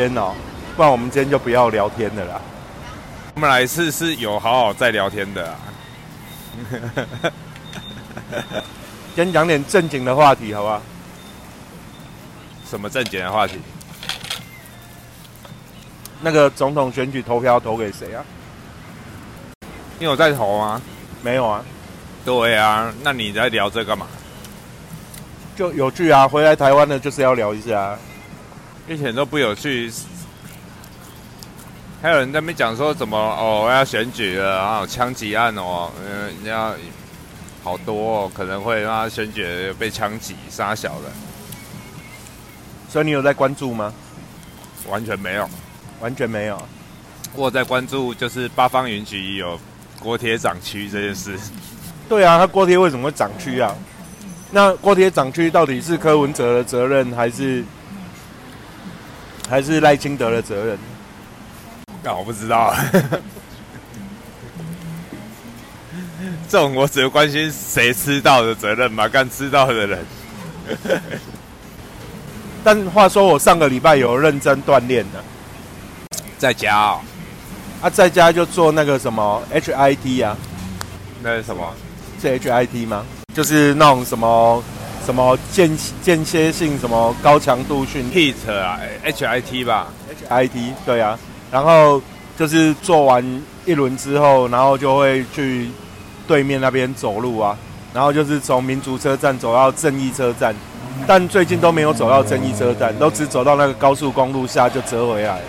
天哦，不然我们今天就不要聊天的啦。我们来是是有好好在聊天的啊。先讲点正经的话题，好不好？什么正经的话题？那个总统选举投票投给谁啊？你有在投吗？没有啊，对啊，那你在聊这干嘛？就有趣啊！回来台湾的就是要聊一下。一点都不有趣。还有人在那边讲说怎么哦要选举了，然后枪击案哦，嗯，要好多哦，可能会让他选举被枪击杀小的，所以你有在关注吗？完全没有，完全没有。我在关注就是八方云集有锅贴掌区这件事。对啊，他锅贴为什么会掌区啊？那锅贴掌区到底是柯文哲的责任，还是还是赖清德的责任？那我不知道。这种我只会关心谁吃到的责任嘛，干吃到的人。但话说，我上个礼拜有认真锻炼的，在家哦。啊，在家就做那个什么 HIT 啊，那是什么？是 HIT 吗？就是那种什么什么间间歇性什么高强度训 HIT 啊，HIT 吧，HIT 对啊。然后就是做完一轮之后，然后就会去对面那边走路啊，然后就是从民族车站走到正义车站，但最近都没有走到正义车站，都只走到那个高速公路下就折回来了。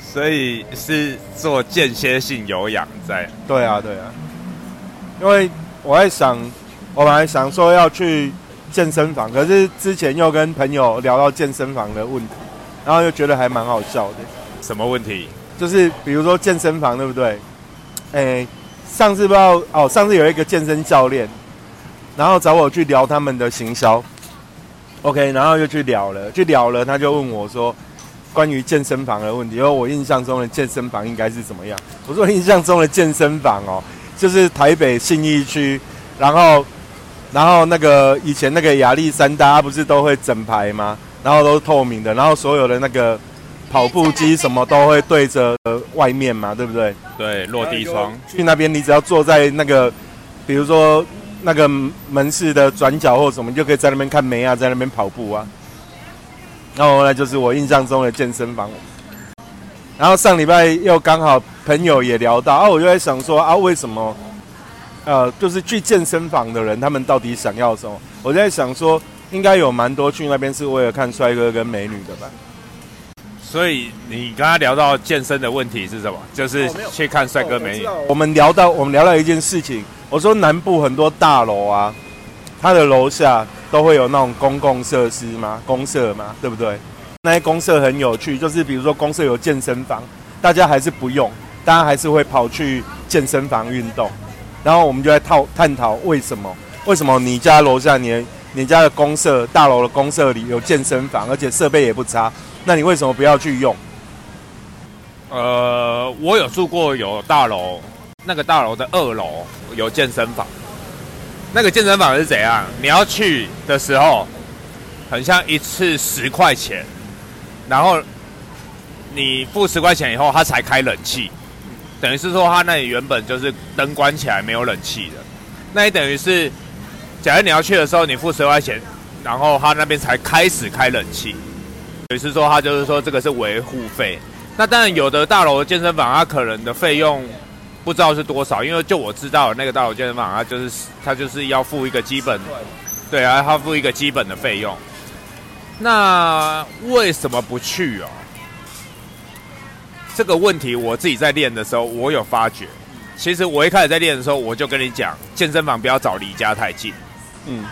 所以是做间歇性有氧在？对啊，对啊，因为我在想，我本来想说要去健身房，可是之前又跟朋友聊到健身房的问题，然后又觉得还蛮好笑的。什么问题？就是比如说健身房，对不对？哎，上次不知道哦，上次有一个健身教练，然后找我去聊他们的行销，OK，然后就去聊了，去聊了，他就问我说，关于健身房的问题，因为我印象中的健身房应该是怎么样？我说印象中的健身房哦，就是台北信义区，然后，然后那个以前那个亚历山大不是都会整排吗？然后都是透明的，然后所有的那个。跑步机什么都会对着外面嘛，对不对？对，落地窗。去那边，你只要坐在那个，比如说那个门市的转角或什么，就可以在那边看梅啊，在那边跑步啊。然后那就是我印象中的健身房。然后上礼拜又刚好朋友也聊到啊，我就在想说啊，为什么呃，就是去健身房的人，他们到底想要什么？我在想说，应该有蛮多去那边是为了看帅哥跟美女的吧。所以你刚刚聊到健身的问题是什么？就是去看帅哥美女。我们聊到我们聊到一件事情，我说南部很多大楼啊，它的楼下都会有那种公共设施嘛，公社嘛，对不对？那些公社很有趣，就是比如说公社有健身房，大家还是不用，大家还是会跑去健身房运动。然后我们就在讨探讨为什么？为什么你家楼下你你家的公社大楼的公社里有健身房，而且设备也不差？那你为什么不要去用？呃，我有住过有大楼，那个大楼的二楼有健身房。那个健身房是怎样？你要去的时候，很像一次十块钱，然后你付十块钱以后，他才开冷气。等于是说，他那里原本就是灯关起来没有冷气的。那也等于是，假如你要去的时候，你付十块钱，然后他那边才开始开冷气。等于是说，他就是说这个是维护费。那当然，有的大楼健身房，它可能的费用不知道是多少，因为就我知道那个大楼健身房，它就是它就是要付一个基本，对啊，它付一个基本的费用。那为什么不去哦？这个问题我自己在练的时候，我有发觉。其实我一开始在练的时候，我就跟你讲，健身房不要找离家太近。嗯，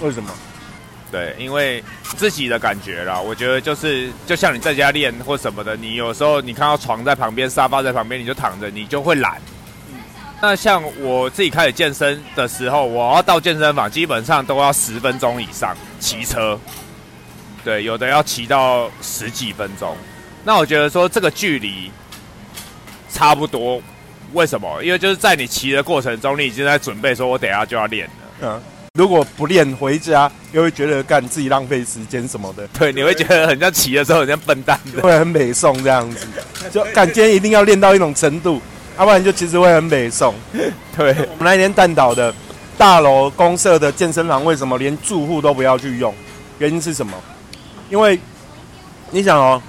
为什么？对，因为自己的感觉啦，我觉得就是就像你在家练或什么的，你有时候你看到床在旁边，沙发在旁边，你就躺着，你就会懒。那像我自己开始健身的时候，我要到健身房，基本上都要十分钟以上骑车。对，有的要骑到十几分钟。那我觉得说这个距离差不多，为什么？因为就是在你骑的过程中，你已经在准备说，我等下就要练了。嗯。如果不练回家，又会觉得干自己浪费时间什么的，对，你会觉得很像骑的时候很像笨蛋的。会很美送这样子。就感今天一定要练到一种程度，要不然就其实会很美送。对，我们那天蛋岛的大楼公社的健身房为什么连住户都不要去用？原因是什么？因为你想哦，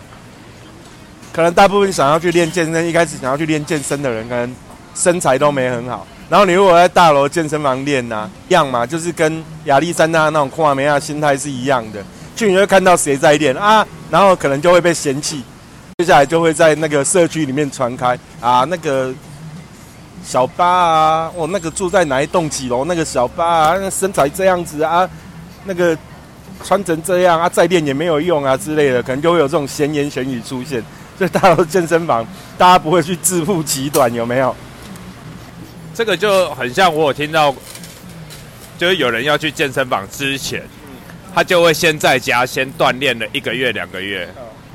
可能大部分想要去练健身，一开始想要去练健身的人，可能身材都没很好。然后你如果在大楼健身房练呐，样嘛，就是跟亚历山大那种库马梅亚心态是一样的。去你会看到谁在练啊，然后可能就会被嫌弃，接下来就会在那个社区里面传开啊，那个小巴啊，我那个住在哪一栋几楼那个小巴啊，那身材这样子啊，那个穿成这样啊，再练也没有用啊之类的，可能就会有这种闲言闲语出现。所以大楼健身房，大家不会去自负其短，有没有？这个就很像我有听到，就是有人要去健身房之前，他就会先在家先锻炼了一个月、两个月，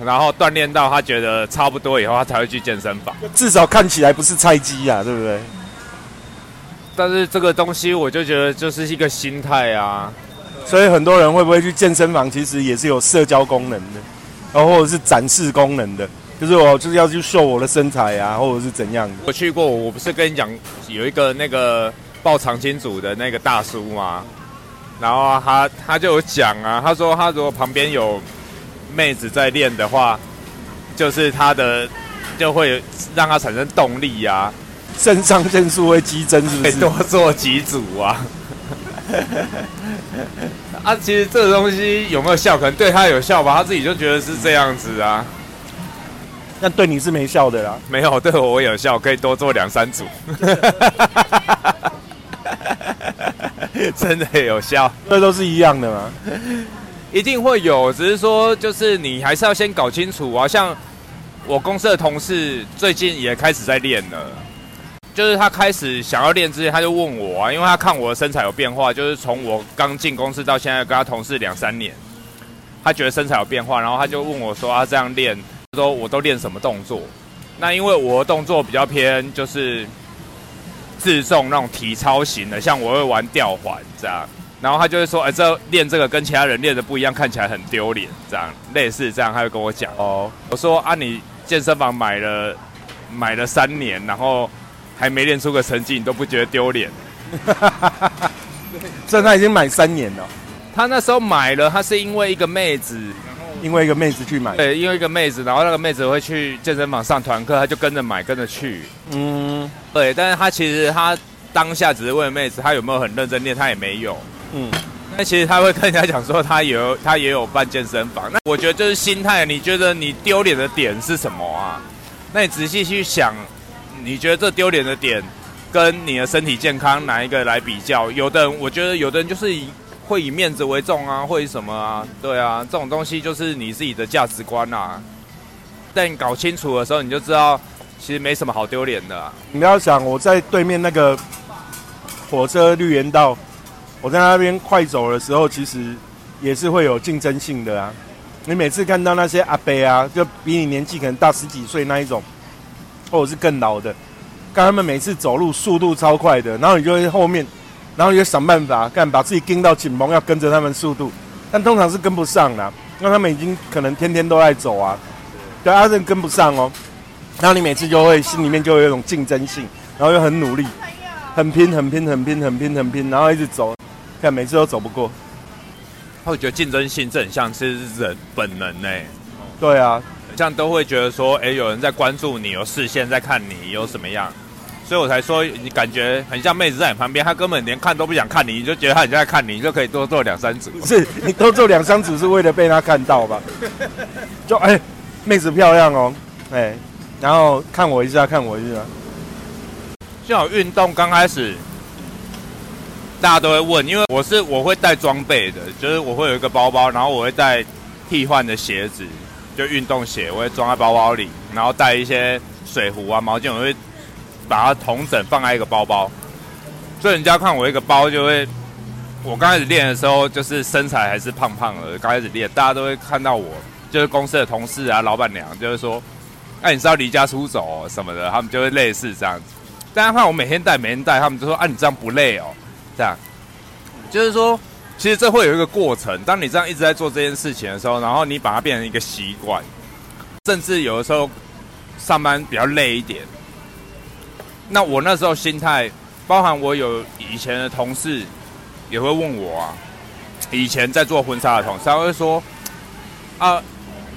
然后锻炼到他觉得差不多以后，他才会去健身房。至少看起来不是菜鸡呀，对不对？但是这个东西，我就觉得就是一个心态啊。所以很多人会不会去健身房，其实也是有社交功能的，然后或者是展示功能的。就是我就是要去秀我的身材啊，或者是怎样的。我去过，我不是跟你讲有一个那个报长青组的那个大叔吗？然后他他就有讲啊，他说他如果旁边有妹子在练的话，就是他的就会让他产生动力啊，肾上腺素会激增，是不是？多做几组啊。啊，其实这个东西有没有效？可能对他有效吧，他自己就觉得是这样子啊。那对你是没效的啦，没有对我有效，可以多做两三组，真的有效，这都是一样的吗，一定会有，只是说就是你还是要先搞清楚啊。像我公司的同事最近也开始在练了，就是他开始想要练之前，他就问我啊，因为他看我的身材有变化，就是从我刚进公司到现在跟他同事两三年，他觉得身材有变化，然后他就问我说他这样练。说我都练什么动作？那因为我的动作比较偏就是自重那种体操型的，像我会玩吊环这样。然后他就会说：“哎，这练这个跟其他人练的不一样，看起来很丢脸。”这样类似这样，他会跟我讲哦。我说：“啊，你健身房买了买了三年，然后还没练出个成绩，你都不觉得丢脸？” 这他已经买三年了。他那时候买了，他是因为一个妹子。因为一个妹子去买，对，因为一个妹子，然后那个妹子会去健身房上团课，他就跟着买，跟着去。嗯，对，但是他其实他当下只是问妹子，他有没有很认真练，他也没有。嗯，那其实他会跟人家讲说，他有他也有办健身房。那我觉得就是心态，你觉得你丢脸的点是什么啊？那你仔细去想，你觉得这丢脸的点跟你的身体健康哪一个来比较？有的人，我觉得有的人就是以。会以面子为重啊，会什么啊？对啊，这种东西就是你自己的价值观啊。但搞清楚的时候，你就知道其实没什么好丢脸的。你要想，我在对面那个火车绿园道，我在那边快走的时候，其实也是会有竞争性的啊。你每次看到那些阿伯啊，就比你年纪可能大十几岁那一种，或者是更老的，看他们每次走路速度超快的，然后你就会后面。然后也想办法干，把自己盯到紧绷，要跟着他们速度，但通常是跟不上的，因为他们已经可能天天都在走啊，对，阿正跟不上哦。然后你每次就会心里面就会有一种竞争性，然后又很努力，很拼，很拼，很拼，很拼，很拼，然后一直走，看每次都走不过。我觉得竞争性这很像是人本能呢。对啊，这样都会觉得说，哎，有人在关注你，有视线在看你，有什么样？所以我才说，你感觉很像妹子在你旁边，她根本连看都不想看你，你就觉得她很像在看你，你就可以多做两三组。是你多做两三组是为了被她看到吧？就哎，妹子漂亮哦，哎，然后看我一下，看我一下。幸好运动刚开始，大家都会问，因为我是我会带装备的，就是我会有一个包包，然后我会带替换的鞋子，就运动鞋，我会装在包包里，然后带一些水壶啊、毛巾，我会。把它同整放在一个包包，所以人家看我一个包就会，我刚开始练的时候就是身材还是胖胖的，刚开始练大家都会看到我，就是公司的同事啊、老板娘就是说，哎，你是要离家出走什么的，他们就会类似这样子。大家看我每天带，每天带，他们就说，啊，你这样不累哦，这样。就是说，其实这会有一个过程。当你这样一直在做这件事情的时候，然后你把它变成一个习惯，甚至有的时候上班比较累一点。那我那时候心态，包含我有以前的同事也会问我啊，以前在做婚纱的同事，他会说啊，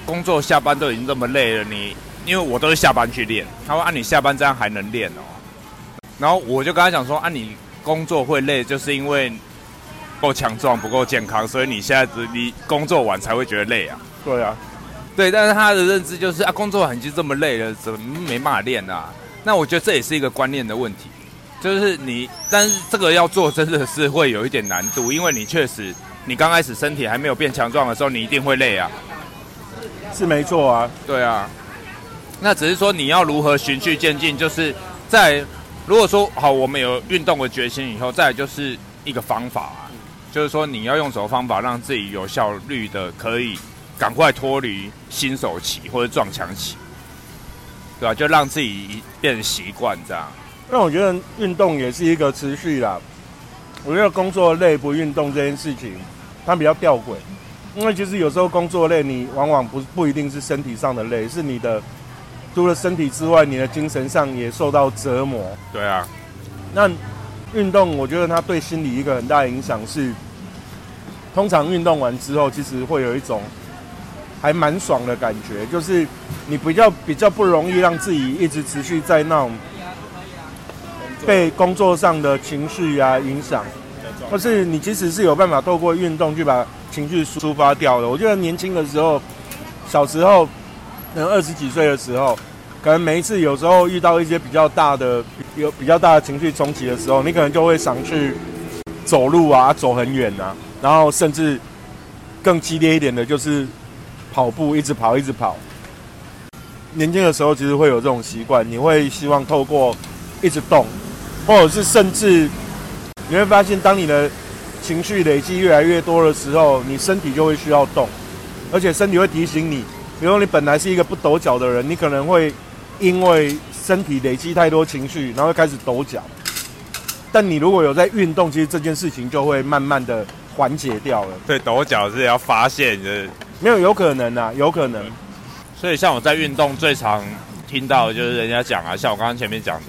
工作下班都已经这么累了，你因为我都是下班去练，他说啊，你下班这样还能练哦？然后我就跟他讲说啊，你工作会累，就是因为够强壮不够健康，所以你现在只你工作完才会觉得累啊。对啊，对，但是他的认知就是啊，工作完已经这么累了，怎么没办法练啊？那我觉得这也是一个观念的问题，就是你，但是这个要做真的是会有一点难度，因为你确实，你刚开始身体还没有变强壮的时候，你一定会累啊。是没错啊，对啊。那只是说你要如何循序渐进，就是在如果说好，我们有运动的决心以后，再就是一个方法啊，就是说你要用什么方法让自己有效率的可以赶快脱离新手期或者撞墙期。对吧？就让自己变成习惯这样。那我觉得运动也是一个持续啦。我觉得工作累不运动这件事情，它比较吊诡。因为其实有时候工作累，你往往不不一定是身体上的累，是你的除了身体之外，你的精神上也受到折磨。对啊。那运动，我觉得它对心理一个很大的影响是，通常运动完之后，其实会有一种。还蛮爽的感觉，就是你比较比较不容易让自己一直持续在那种被工作上的情绪啊影响，或是你即使是有办法透过运动去把情绪抒发掉的。我觉得年轻的时候，小时候，可能二十几岁的时候，可能每一次有时候遇到一些比较大的有比较大的情绪冲击的时候，你可能就会想去走路啊，走很远啊，然后甚至更激烈一点的就是。跑步一直跑一直跑，年轻的时候其实会有这种习惯，你会希望透过一直动，或者是甚至你会发现，当你的情绪累积越来越多的时候，你身体就会需要动，而且身体会提醒你，比如你本来是一个不抖脚的人，你可能会因为身体累积太多情绪，然后开始抖脚，但你如果有在运动，其实这件事情就会慢慢的缓解掉了。对，抖脚是要发泄的。没有，有可能啊，有可能。所以像我在运动最常听到的就是人家讲啊，像我刚刚前面讲的，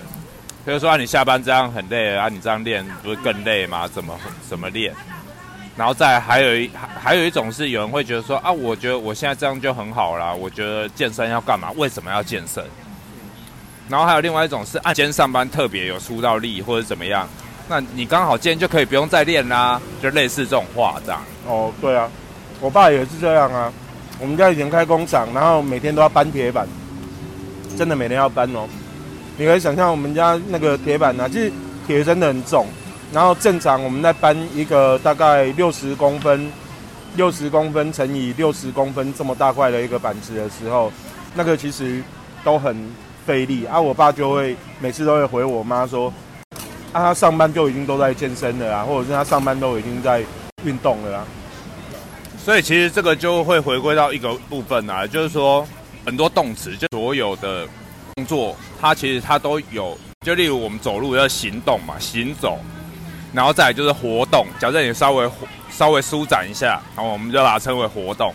比如说啊，你下班这样很累啊，你这样练不是更累吗？怎么怎么练？然后再还有一还还有一种是有人会觉得说啊，我觉得我现在这样就很好啦，我觉得健身要干嘛？为什么要健身？然后还有另外一种是啊，今天上班特别有出到力或者怎么样，那你刚好今天就可以不用再练啦，就类似这种话这样。哦，对啊。我爸也是这样啊，我们家以前开工厂，然后每天都要搬铁板，真的每天要搬哦。你可以想象我们家那个铁板呢，其实铁真的很重，然后正常我们在搬一个大概六十公分、六十公分乘以六十公分这么大块的一个板子的时候，那个其实都很费力啊。我爸就会每次都会回我妈说，啊，他上班就已经都在健身了啊，或者是他上班都已经在运动了啊。所以其实这个就会回归到一个部分啊，就是说很多动词，就所有的工作，它其实它都有，就例如我们走路要行动嘛，行走，然后再来就是活动，假设你稍微稍微舒展一下，然后我们就把它称为活动。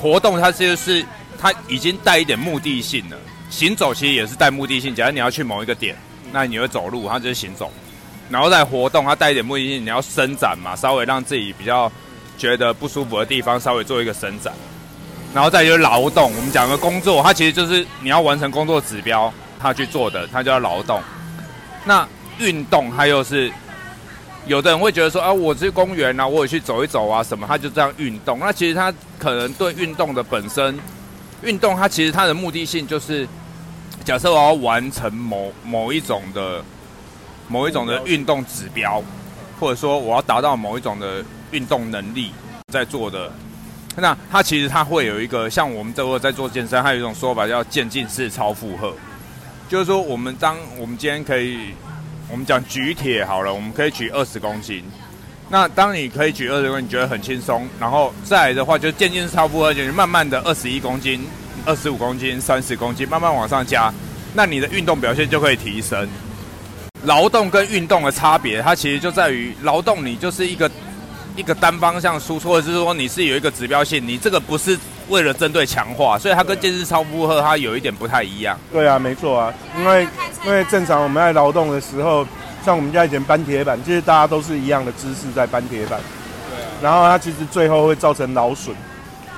活动它就是它已经带一点目的性了，行走其实也是带目的性，假如你要去某一个点，那你会走路，它就是行走，然后再活动，它带一点目的性，你要伸展嘛，稍微让自己比较。觉得不舒服的地方，稍微做一个伸展，然后再就是劳动。我们讲的工作，它其实就是你要完成工作指标，他去做的，它叫劳动。那运动，它又是有的人会觉得说啊，我去公园啊，我也去走一走啊，什么，他就这样运动。那其实他可能对运动的本身，运动它其实它的目的性就是，假设我要完成某某一种的某一种的运动指标，或者说我要达到某一种的。运动能力在做的，那它其实它会有一个像我们这会在做健身，还有一种说法叫渐进式超负荷，就是说我们当我们今天可以，我们讲举铁好了，我们可以举二十公斤，那当你可以举二十公斤，你觉得很轻松，然后再来的话就渐进式超负荷，就是慢慢的二十一公斤、二十五公斤、三十公斤，慢慢往上加，那你的运动表现就可以提升。劳动跟运动的差别，它其实就在于劳动，你就是一个。一个单方向输出，或者是说你是有一个指标性，你这个不是为了针对强化，所以它跟健身超负荷它有一点不太一样。对啊，没错啊，因为因为正常我们在劳动的时候，像我们家以前搬铁板，其实大家都是一样的姿势在搬铁板。对啊。然后它其实最后会造成劳损，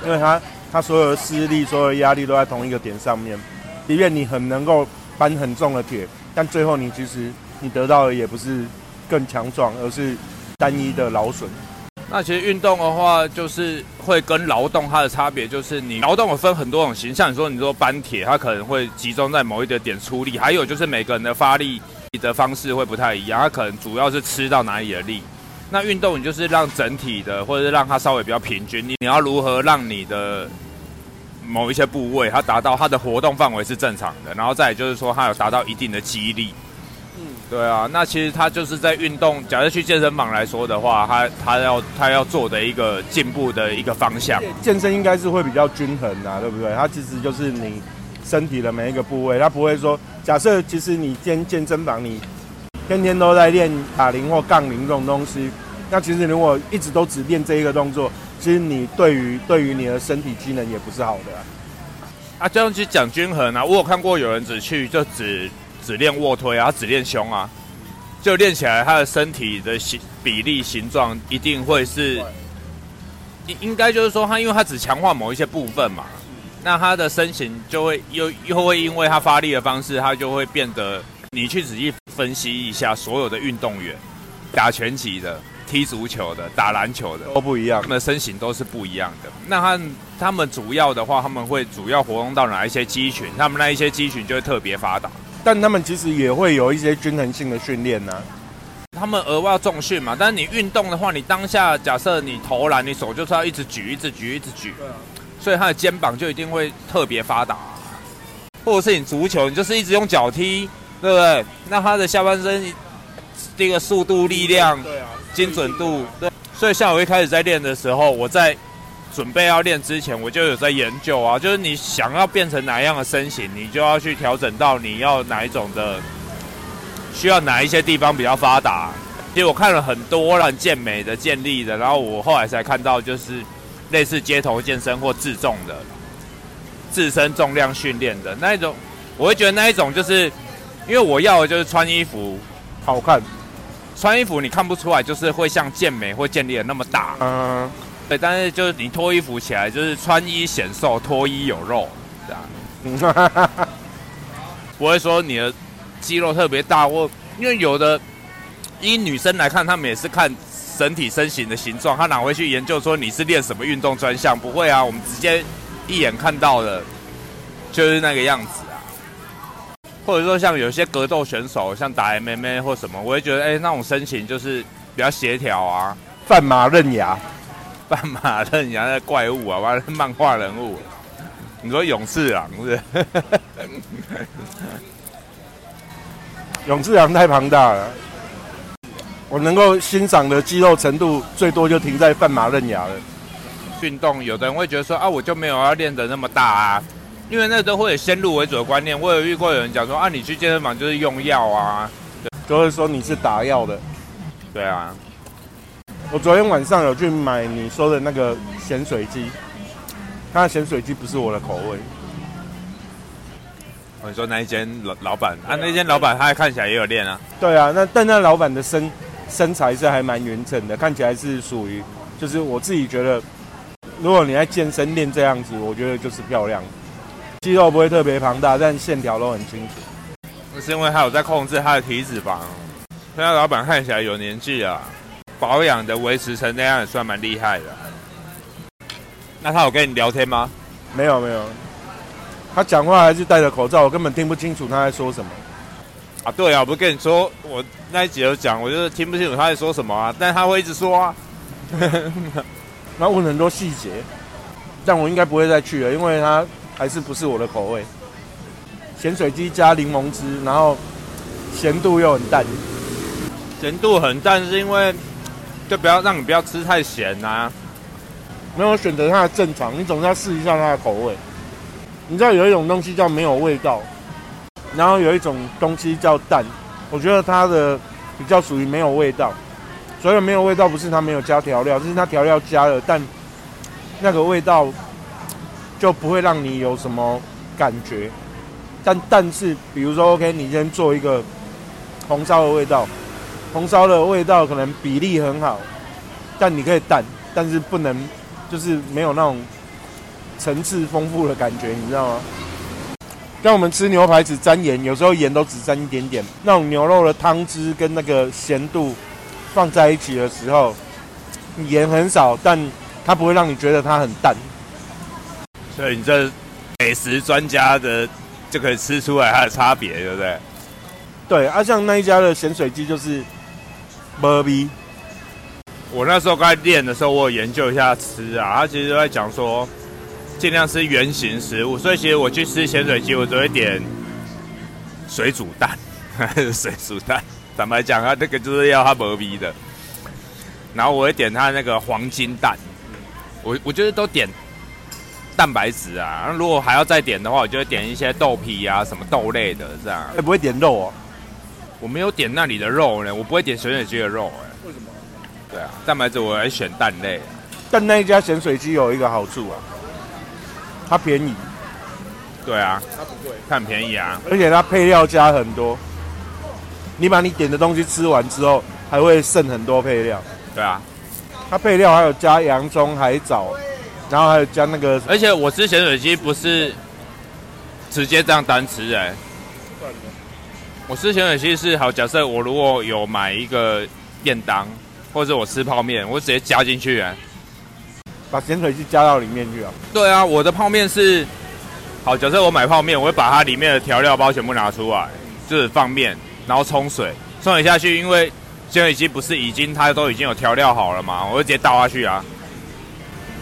因为它它所有的施力、所有的压力都在同一个点上面。即便你很能够搬很重的铁，但最后你其实你得到的也不是更强壮，而是单一的劳损。那其实运动的话，就是会跟劳动它的差别，就是你劳动有分很多种形象。你说你说搬铁，它可能会集中在某一个点出力，还有就是每个人的发力的方式会不太一样，它可能主要是吃到哪里的力。那运动你就是让整体的，或者是让它稍微比较平均。你你要如何让你的某一些部位它达到它的活动范围是正常的，然后再就是说它有达到一定的肌力。对啊，那其实他就是在运动。假设去健身房来说的话，他他要他要做的一个进步的一个方向。健身应该是会比较均衡啊，对不对？它其实就是你身体的每一个部位，它不会说，假设其实你健健身房你天天都在练哑铃或杠铃这种东西，那其实如果一直都只练这一个动作，其实你对于对于你的身体机能也不是好的。啊，这样去讲均衡啊，我有看过有人只去就只。只练卧推啊，只练胸啊，就练起来，他的身体的形比例形状一定会是，应应该就是说，他因为他只强化某一些部分嘛，那他的身形就会又又会因为他发力的方式，他就会变得，你去仔细分析一下，所有的运动员，打拳击的、踢足球的、打篮球的都不一样，他们的身形都是不一样的。那他他们主要的话，他们会主要活动到哪一些肌群？他们那一些肌群就会特别发达。但他们其实也会有一些均衡性的训练呢。他们额外重训嘛，但是你运动的话，你当下假设你投篮，你手就是要一直举、一直举、一直举，所以他的肩膀就一定会特别发达。或者是你足球，你就是一直用脚踢，对不对？那他的下半身这个速度、力量、精准度，对。所以像我一开始在练的时候，我在。准备要练之前，我就有在研究啊，就是你想要变成哪样的身形，你就要去调整到你要哪一种的，需要哪一些地方比较发达。其实我看了很多让健美的、健力的，然后我后来才看到，就是类似街头健身或自重的、自身重量训练的那一种，我会觉得那一种就是，因为我要的就是穿衣服好看，穿衣服你看不出来，就是会像健美或健力的那么大。嗯。对，但是就是你脱衣服起来，就是穿衣显瘦，脱衣有肉，这样。不会说你的肌肉特别大，或因为有的，以女生来看，她们也是看身体身形的形状，她哪会去研究说你是练什么运动专项？不会啊，我们直接一眼看到的，就是那个样子啊。或者说像有些格斗选手，像打 MMA 或什么，我会觉得，哎，那种身形就是比较协调啊，范马刃牙。斑马人家的怪物啊，完了漫画人物。你说勇士狼是？勇士狼太庞大了，我能够欣赏的肌肉程度最多就停在半马刃牙了。运动有的人会觉得说啊，我就没有要练的那么大啊，因为那都会有先入为主的观念。我有遇过有人讲说啊，你去健身房就是用药啊，都会说你是打药的。对啊。我昨天晚上有去买你说的那个咸水鸡，那咸水鸡不是我的口味。你说那一间老老板啊，那间老板他看起来也有练啊。对啊，那但那老板的身身材是还蛮匀称的，看起来是属于，就是我自己觉得，如果你在健身练这样子，我觉得就是漂亮，肌肉不会特别庞大，但线条都很清楚。那是因为他有在控制他的体脂肪，那老板看起来有年纪啊。保养的维持成那样也算蛮厉害的。那他有跟你聊天吗？没有没有，他讲话还是戴着口罩，我根本听不清楚他在说什么。啊，对啊，我不是跟你说，我那一集有讲，我就是听不清楚他在说什么啊，但他会一直说啊。然后问很多细节，但我应该不会再去了，因为他还是不是我的口味。咸水鸡加柠檬汁，然后咸度又很淡。咸度很淡，是因为。就不要让你不要吃太咸呐，没有选择它的正常，你总是要试一下它的口味。你知道有一种东西叫没有味道，然后有一种东西叫淡，我觉得它的比较属于没有味道，所以没有味道不是它没有加调料，就是它调料加了，但那个味道就不会让你有什么感觉。但但是，比如说，OK，你先做一个红烧的味道，红烧的味道可能比例很好，但你可以淡，但是不能就是没有那种层次丰富的感觉，你知道吗？像我们吃牛排只沾盐，有时候盐都只沾一点点，那种牛肉的汤汁跟那个咸度放在一起的时候，盐很少，但它不会让你觉得它很淡。所以你这美食专家的就可以吃出来它的差别，对不对？对啊，像那一家的咸水鸡就是波比，我那时候刚才练的时候，我有研究一下吃啊，他其实都在讲说尽量吃圆形食物，所以其实我去吃咸水鸡，我都会点水煮蛋，水煮蛋。坦白讲，他那个就是要它波比的，然后我会点他那个黄金蛋，我我觉得都点蛋白质啊。如果还要再点的话，我就会点一些豆皮啊，什么豆类的这样。哎，不会点肉哦。我没有点那里的肉呢，我不会点咸水鸡的肉哎。为什么？对啊，蛋白质我来选蛋类。但那一家咸水鸡有一个好处啊，它便宜，对啊，它不贵，它很便宜啊。而且它配料加很多。你把你点的东西吃完之后，还会剩很多配料。对啊，它配料还有加洋葱、海藻，然后还有加那个而且我吃咸水鸡不是直接这样单吃哎、我吃咸水鸡是好，假设我如果有买一个便当，或者我吃泡面，我直接加进去啊、把咸水鸡加到里面去啊。对啊，我的泡面是好，假设我买泡面，我会把它里面的调料包全部拿出来，就是放面，然后冲水，冲水下去，因为咸水鸡不是已经它都已经有调料好了嘛，我就直接倒下去啊。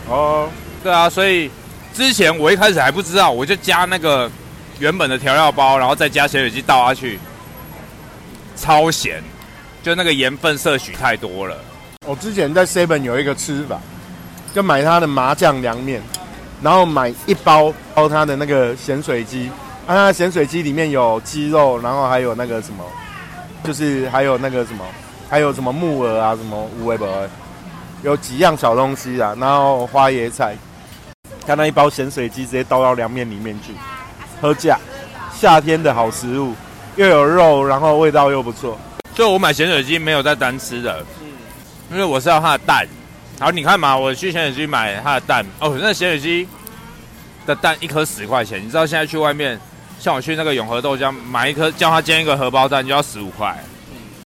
哦，对啊，所以之前我一开始还不知道，我就加那个原本的调料包，然后再加咸水鸡倒下去，超咸，就那个盐分摄取太多了。我之前在 Seven 有一个吃法，就买它的麻酱凉面，然后买一包包它的那个咸水鸡，啊，它的咸水鸡里面有鸡肉，然后还有那个什么，就是还有那个什么，还有什么木耳啊，什么乌龟不有几样小东西啊，然后花椰菜，看那一包咸水鸡直接倒到凉面里面去，喝酱，夏天的好食物，又有肉，然后味道又不错。所以我买咸水鸡没有在单吃的，嗯因为我是要它的蛋。然后你看嘛，我去咸水鸡买它的蛋，哦，那咸水鸡的蛋一颗十块钱，你知道现在去外面，像我去那个永和豆浆买一颗，叫他煎一个荷包蛋就要十五块。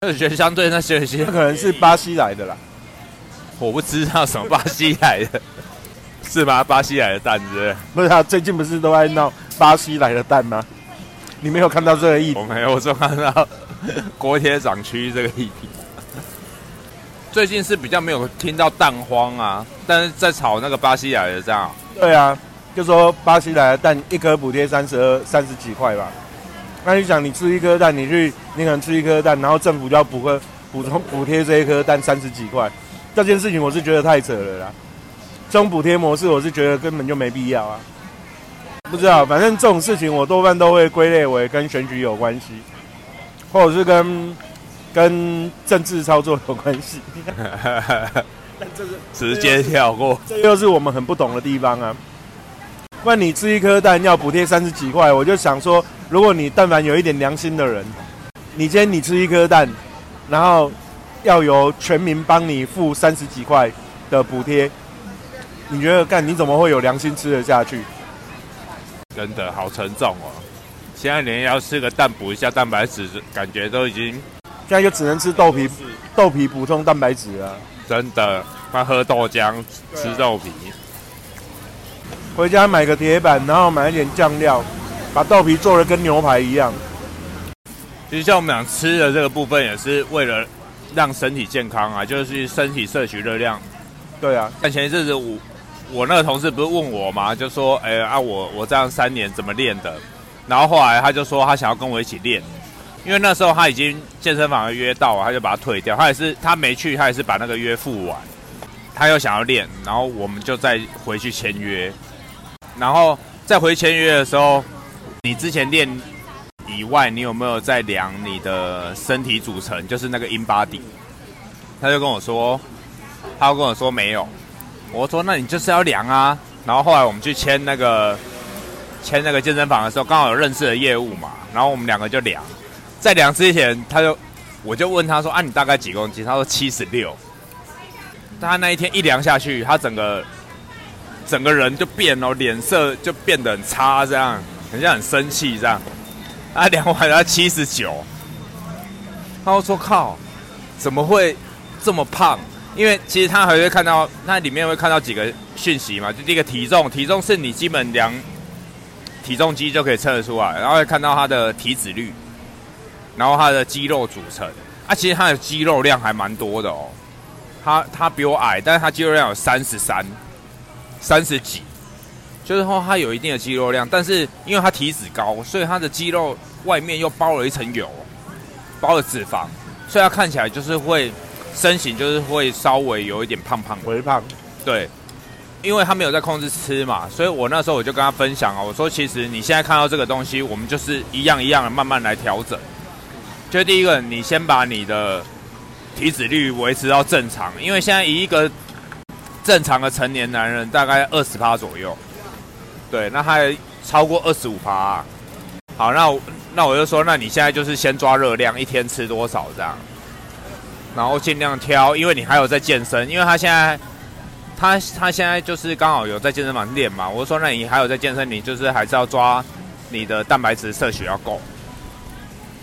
我觉得相对那咸水鸡那，可能是巴西来的啦。我不知道什么巴西来的，是吗？巴西来的蛋子不是？不是啊，最近不是都在闹巴西来的蛋吗？你没有看到这个议题？我没有，我只看到国铁厂区这个议题。最近是比较没有听到蛋荒啊，但是在炒那个巴西来的这样，对啊，就说巴西来的蛋一颗补贴三十二、三十几块吧。那你想，你吃一颗蛋，你去你可能吃一颗蛋，然后政府就要补个补充补贴这一颗蛋三十几块，这件事情我是觉得太扯了啦。这种补贴模式，我是觉得根本就没必要啊。不知道，反正这种事情我多半都会归类为跟选举有关系，或者是跟跟政治操作有关系。但这是直接跳过。这又是我们很不懂的地方啊。不然你吃一颗蛋要补贴三十几块，我就想说，如果你但凡有一点良心的人，你今天你吃一颗蛋，然后要由全民帮你付三十几块的补贴，你觉得干你怎么会有良心吃得下去？真的好沉重哦！现在连要吃个蛋补一下蛋白质，感觉都已经现在就只能吃豆皮，豆皮补充蛋白质啊。真的，快喝豆浆，吃豆皮。回家买个铁板，然后买一点酱料，把豆皮做的跟牛排一样。其实像我们俩吃的这个部分，也是为了让身体健康啊，就是身体摄取热量。对啊，但前一阵子我我那个同事不是问我嘛，就说，哎、啊我我这样三年怎么练的？然后后来他就说他想要跟我一起练，因为那时候他已经健身房的约到了，他就把它退掉。他也是他没去，他也是把那个约付完。他又想要练，然后我们就再回去签约。然后再回签约的时候，你之前练以外，你有没有在量你的身体组成，就是那个 in body？他就跟我说，他就跟我说没有。我说那你就是要量啊。然后后来我们去签那个签那个健身房的时候，刚好有认识的业务嘛，然后我们两个就量。在量之前，他就我就问他说啊，你大概几公斤？他说七十六。他那一天一量下去，他整个整个人就变了，脸色就变得很差，这样，很像很生气这样。他量完他七十九，他说靠，怎么会这么胖？因为其实他还会看到，那里面会看到几个讯息嘛，就第一个体重，体重是你基本量体重机就可以测得出来，然后会看到他的体脂率，然后他的肌肉组成，啊，其实他的肌肉量还蛮多的哦。他他比我矮，但是他肌肉量有三十三、三十几，就是说他有一定的肌肉量，但是因为他体脂高，所以他的肌肉外面又包了一层油，包了脂肪，所以他看起来就是会身形就是会稍微有一点胖胖的。微胖，对，因为他没有在控制吃嘛，所以我那时候我就跟他分享啊，我说其实你现在看到这个东西，我们就是一样一样的慢慢来调整。就第一个，你先把你的体脂率维持到正常，因为现在以一个正常的成年男人大概二十趴左右，对，那还超过二十五趴。好，那我那我就说，那你现在就是先抓热量，一天吃多少这样，然后尽量挑，因为你还有在健身，因为他现在他他现在就是刚好有在健身房练嘛，我说那你还有在健身，你就是还是要抓你的蛋白质摄取要够。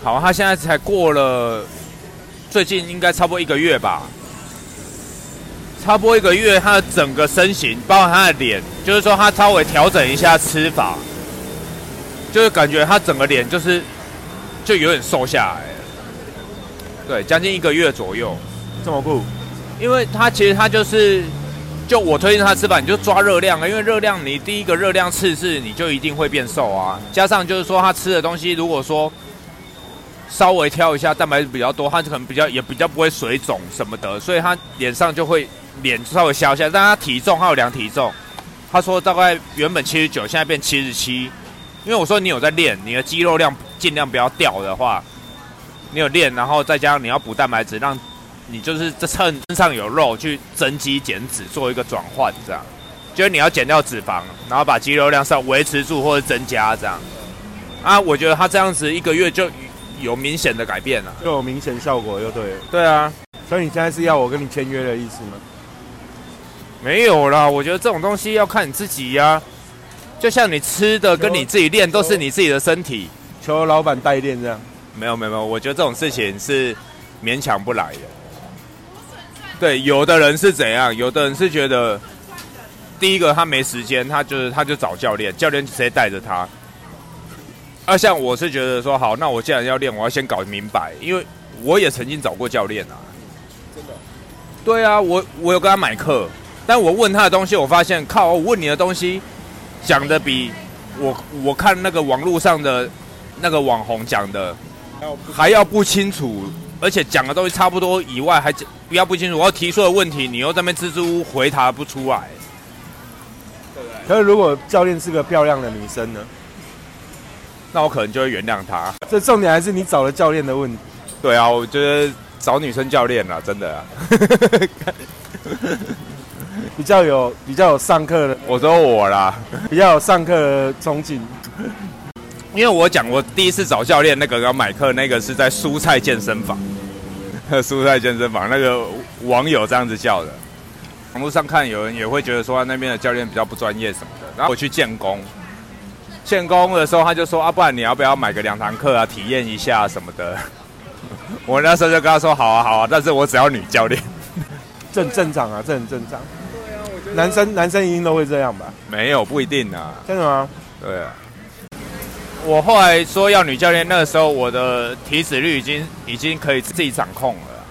好，他现在才过了，最近应该差不多一个月吧，差不多一个月，他的整个身形，包括他的脸，就是说他稍微调整一下吃法，就是感觉他整个脸就是就有点瘦下来，对，将近一个月左右，这么酷，因为他其实他就是，就我推荐他吃法，你就抓热量啊，因为热量你第一个热量次次你就一定会变瘦啊，加上就是说他吃的东西，如果说稍微挑一下蛋白质比较多，他可能比较也比较不会水肿什么的，所以他脸上就会脸稍微消一下，但他体重还有量体重，他说大概原本七十九，现在变七十七，因为我说你有在练，你的肌肉量尽量不要掉的话，你有练，然后再加上你要补蛋白质，让你就是这趁身上有肉去增肌减脂，做一个转换，这样，就是你要减掉脂肪，然后把肌肉量上维持住或者增加这样。啊，我觉得他这样子一个月就有明显的改变了。就有明显效果，就对了。对啊，所以你现在是要我跟你签约的意思吗？没有啦，我觉得这种东西要看你自己呀、就像你吃的跟你自己练都是你自己的身体。求老板代练这样。没有没有没有，我觉得这种事情是勉强不来的。对，有的人是怎样？有的人是觉得，第一个他没时间，他就是他就找教练，教练直接带着他。啊，像我是觉得说，好，那我既然要练，我要先搞明白，因为我也曾经找过教练啊。真的？对啊，我我有跟他买课，但我问他的东西，我发现靠，我问你的东西讲的比我我看那个网络上的那个网红讲的还要不清楚，而且讲的东西差不多以外，还讲比较不清楚。我要提出的问题，你又在那边支支吾吾回答不出来，对不对？可是如果教练是个漂亮的女生呢？那我可能就会原谅她。这重点还是你找了教练的问题。对啊，我觉得找女生教练啦，真的啊。比较有比较有上课的，我说我啦，比较有上课的冲劲。因为我讲我第一次找教练那个要买课，那个是在蔬菜健身房，蔬菜健身房那个网友这样子叫的。网络上看有人也会觉得说那边的教练比较不专业什么的。然后我去建工，建工的时候他就说啊，不然你要不要买个两堂课啊，体验一下什么的。我那时候就跟他说好啊好啊，但是我只要女教练。正正常啊，这很正常。男生男生一定都会这样吧？没有不一定啊，真的吗？对啊。我后来说要女教练，那个时候我的体脂率已经已经可以自己掌控了。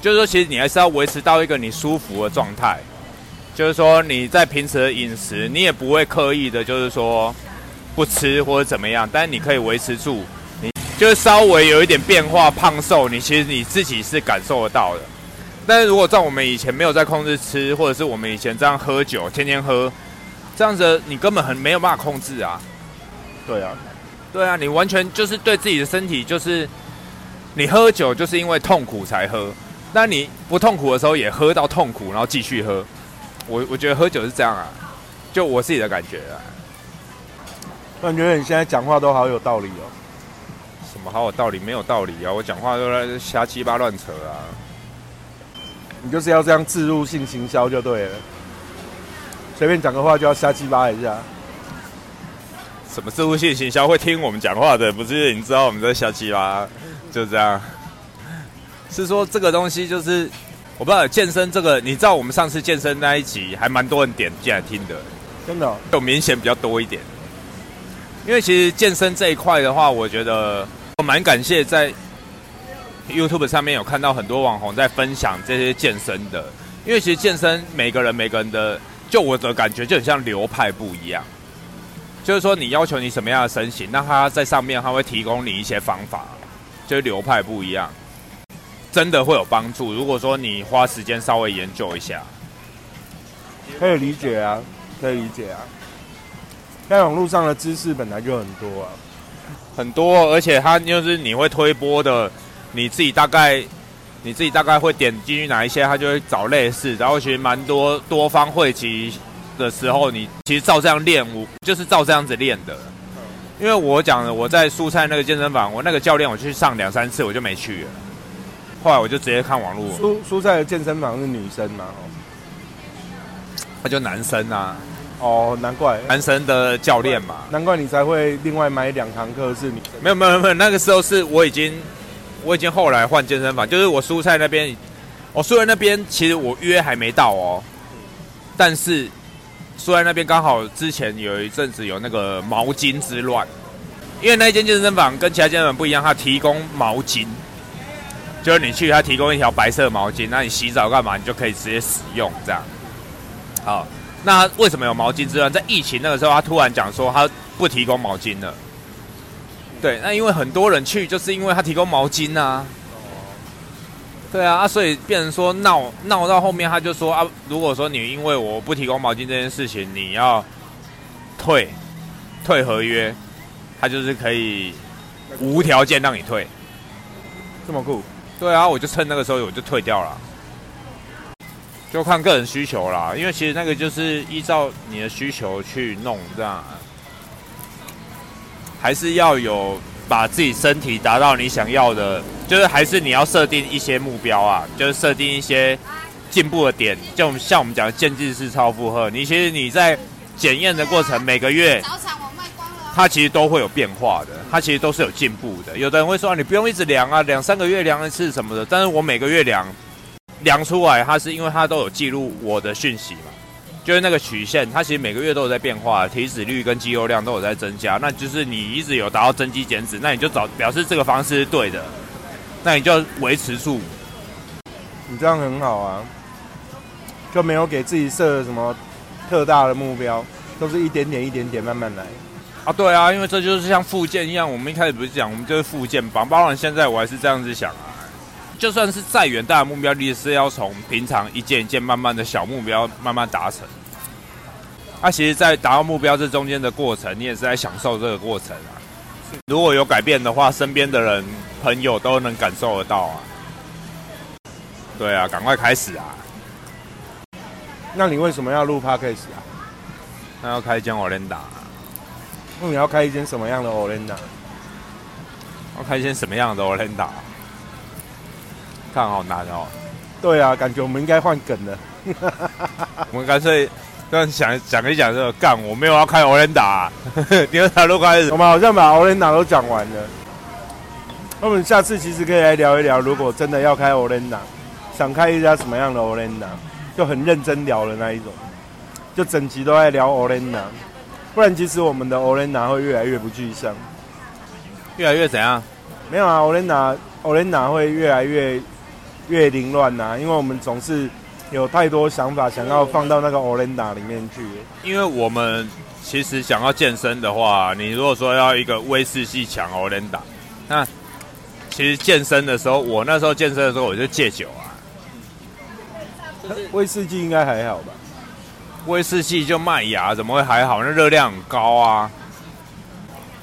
就是说，其实你还是要维持到一个你舒服的状态。就是说，你在平时的饮食，你也不会刻意的，就是说不吃或者怎么样，但是你可以维持住，你就是稍微有一点变化，胖瘦，你其实你自己是感受得到的。但是如果在我们以前没有在控制吃，或者是我们以前这样喝酒，天天喝，这样子你根本很没有办法控制啊。对啊，对啊，你完全就是对自己的身体，就是你喝酒就是因为痛苦才喝，那你不痛苦的时候也喝到痛苦，然后继续喝。我我觉得喝酒是这样啊，就我自己的感觉啊。我觉你现在讲话都好有道理哦。什么好有道理？没有道理啊！我讲话都在瞎七八乱扯啊。你就是要这样自入性行销就对了，随便讲个话就要瞎七八一下。什么自入性行销会听我们讲话的？不是你知道我们在瞎七八，就这样。是说这个东西就是我不知道健身这个，你知道我们上次健身那一集还蛮多人点进来听的，真的有明显比较多一点。因为其实健身这一块的话，我觉得我蛮感谢在 YouTube 上面有看到很多网红在分享这些健身的。因为其实健身每个人每个人的，就我的感觉就很像流派不一样。就是说你要求你什么样的身形，那他在上面他会提供你一些方法，就是流派不一样。真的会有帮助。如果说你花时间稍微研究一下，可以理解啊，可以理解啊。在网络上的知识本来就很多啊，很多，而且它就是你会推波的，你自己大概你自己大概会点进去哪一些，他就会找类似，然后其实蛮多多方汇集的时候，你其实照这样练，我就是照这样子练的。因为我讲了，我在蔬菜那个健身房，我那个教练我去上两三次，我就没去了。后来我就直接看网络。蔬蔬菜的健身房是女生嘛？他就男生啊。哦，难怪男生的教练嘛。难怪你才会另外买两堂课是你。没有没有没有，那个时候是我已经我已经后来换健身房，就是我蔬菜那边，我蔬菜那边其实我约还没到哦。但是蔬菜那边刚好之前有一阵子有那个毛巾之乱，因为那间健身房跟其他健身房不一样，它提供毛巾。就是你去，他提供一条白色毛巾，那你洗澡干嘛？你就可以直接使用这样。好，那为什么有毛巾之乱？在疫情那个时候，他突然讲说他不提供毛巾了。对，那因为很多人去，就是因为他提供毛巾啊。对啊，啊，所以变成说闹闹到后面，他就说啊，如果说你因为我不提供毛巾这件事情，你要退退合约，他就是可以无条件让你退，这么酷。对啊，我就趁那个时候我就退掉了，就看个人需求啦。因为其实那个就是依照你的需求去弄，这样还是要有把自己身体达到你想要的，就是还是你要设定一些目标啊，就是设定一些进步的点，就像我们讲的渐进式超负荷。你其实你在检验的过程，每个月。它其实都会有变化的，它其实都是有进步的。有的人会说啊，你不用一直量啊，两三个月量一次什么的。但是我每个月量，量出来，它是因为它都有记录我的讯息嘛，就是那个曲线，它其实每个月都有在变化，体脂率跟肌肉量都有在增加。那就是你一直有达到增肌减脂，那你就找表示这个方式是对的，那你就维持住。你这样很好啊，就没有给自己设什么特大的目标，都是一点点、一点点慢慢来。啊，对啊，因为这就是像附件一样，我们一开始不是讲，我们就是附件榜。包括现在我还是这样子想啊，就算是再远大的目标，你也是要从平常一件一件慢慢的小目标慢慢达成。啊，其实，在达到目标这中间的过程，你也是在享受这个过程啊。如果有改变的话，身边的人、朋友都能感受得到啊。对啊，赶快开始啊！那你为什么要录 podcast 啊？那要开一间 Olenda、啊。那你要开一间什么样的 Olenda？要开一间什么样的 Olenda？看好难哦。对啊，感觉我们应该换梗了。我们干脆跟想讲一讲这个干，我没有要开 Olenda。你们哪都开始？我们好像把 Olenda 都讲完了。那我们下次其实可以来聊一聊，如果真的要开 Olenda，想开一家什么样的 Olenda，就很认真聊的那一种，就整集都在聊 Olenda。不然，其实我们的 Olena 会越来越不具象，越来越怎样？没有啊，Olena Olena 会越来越越凌乱呐，因为我们总是有太多想法想要放到那个 Olena 里面去。因为我们其实想要健身的话，你如果说要一个威士忌强 Olena，那其实健身的时候，我那时候健身的时候我就戒酒啊。威士忌应该还好吧？威士忌就麦芽，怎么会还好？那热量很高啊！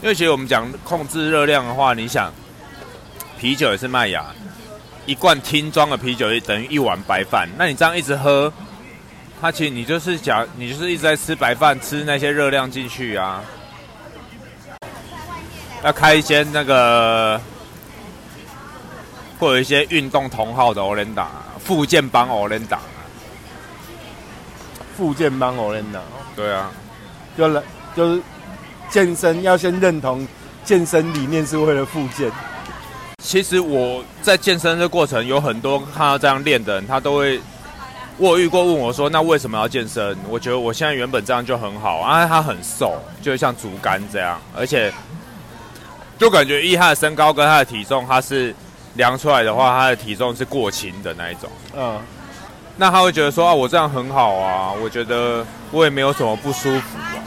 因为其实我们讲控制热量的话，你想，啤酒也是麦芽，一罐听装的啤酒等于一碗白饭。那你这样一直喝，它其实你就是讲，你就是一直在吃白饭，吃那些热量进去啊。要开一间那个，会有一些运动同号的欧联达，附件帮欧联达，附件帮欧联达。对啊，就来就是健身要先认同健身理念是为了附件。其实我在健身的过程有很多看到这样练的人，他都会我遇过问我说：“那为什么要健身？”我觉得我现在原本这样就很好啊，他很瘦，就像竹竿这样，而且就感觉依他的身高跟他的体重，他是量出来的话，他的体重是过轻的那一种。嗯，那他会觉得说：“啊，我这样很好啊，我觉得我也没有什么不舒服啊。”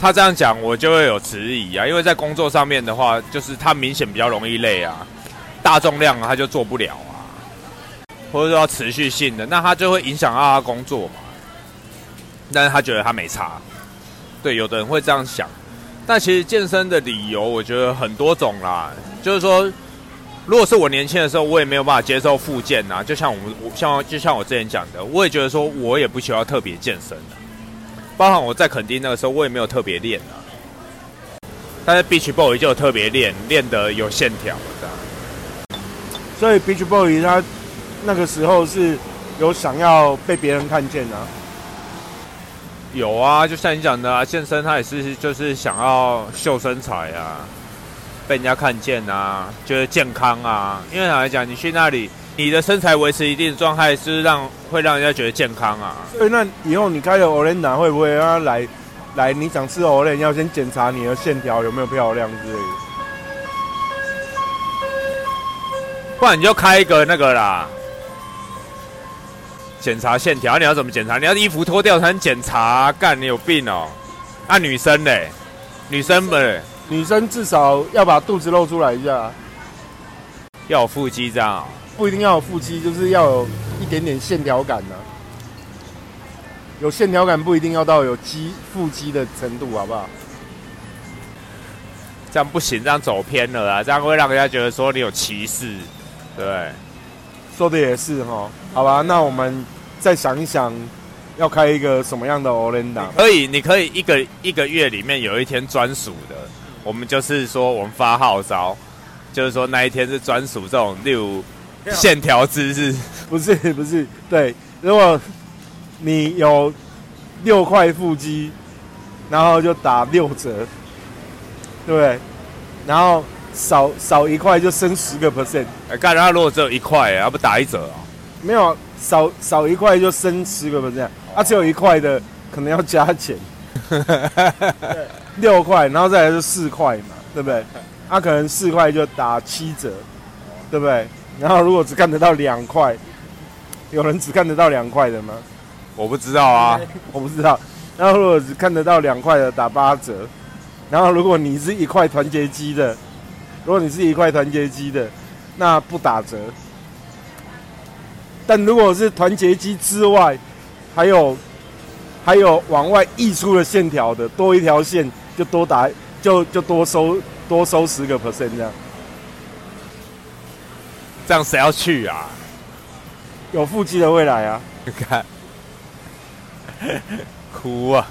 他这样讲，我就会有迟疑啊，因为在工作上面的话，就是他明显比较容易累啊，大重量他就做不了啊，或者说持续性的，那他就会影响到他工作嘛。但是他觉得他没差，对，有的人会这样想。但其实健身的理由，我觉得很多种啦，就是说，如果是我年轻的时候，我也没有办法接受复健呐，就像我们，我像就像我之前讲的，我也觉得说我也不需要特别健身的。包含我在垦丁那个时候，我也没有特别练啊。但是 Beach Boy 就有特别练，练的有线条这样。所以 Beach Boy 他那个时候是有想要被别人看见啊。有啊，就像你讲的啊，健身他也是就是想要秀身材啊，被人家看见啊，觉得健康啊。因为坦白讲，你去那里。你的身材维持一定的状态，是让会让人家觉得健康啊。所以那以后你开的 o l e n 会不会让他来来？你想吃 o l e n 要先检查你的线条有没有漂亮之类的。不然你就开一个那个啦，检查线条。你要怎么检查？你要衣服脱掉才能检查？干，你有病哦！那女生嘞？女生们，女生至少要把肚子露出来一下，要有腹肌这样。不一定要有腹肌，就是要有一点点线条感呢。有线条感不一定要到有肌腹肌的程度，好不好？这样不行，这样走偏了啊！这样会让人家觉得说你有歧视，对？说的也是哈，好吧？那我们再想一想，要开一个什么样的 o l e n d a 可以，你可以一个一个月里面有一天专属的，我们就是说我们发号召，就是说那一天是专属这种六。线条姿势不是不是对，如果你有六块腹肌，然后就打六折，对不对？然后少少一块就升十个 percent。哎，干他如果只有一块，要不打一折啊？没有，少少一块就升十个 percent。啊，只有一块的可能要加钱。六块，然后再来是四块嘛，对不对？啊，可能四块就打七折，对不对？然后如果只看得到两块，有人只看得到两块的吗？我不知道啊，我不知道。然后如果只看得到两块的打八折，然后如果你是一块团结机的，如果你是一块团结机的，那不打折。但如果是团结机之外，还有还有往外溢出的线条的，多一条线就多打就就多收多收十个 percent 这样。这样谁要去啊？有腹肌的未来啊！你 看，哭啊！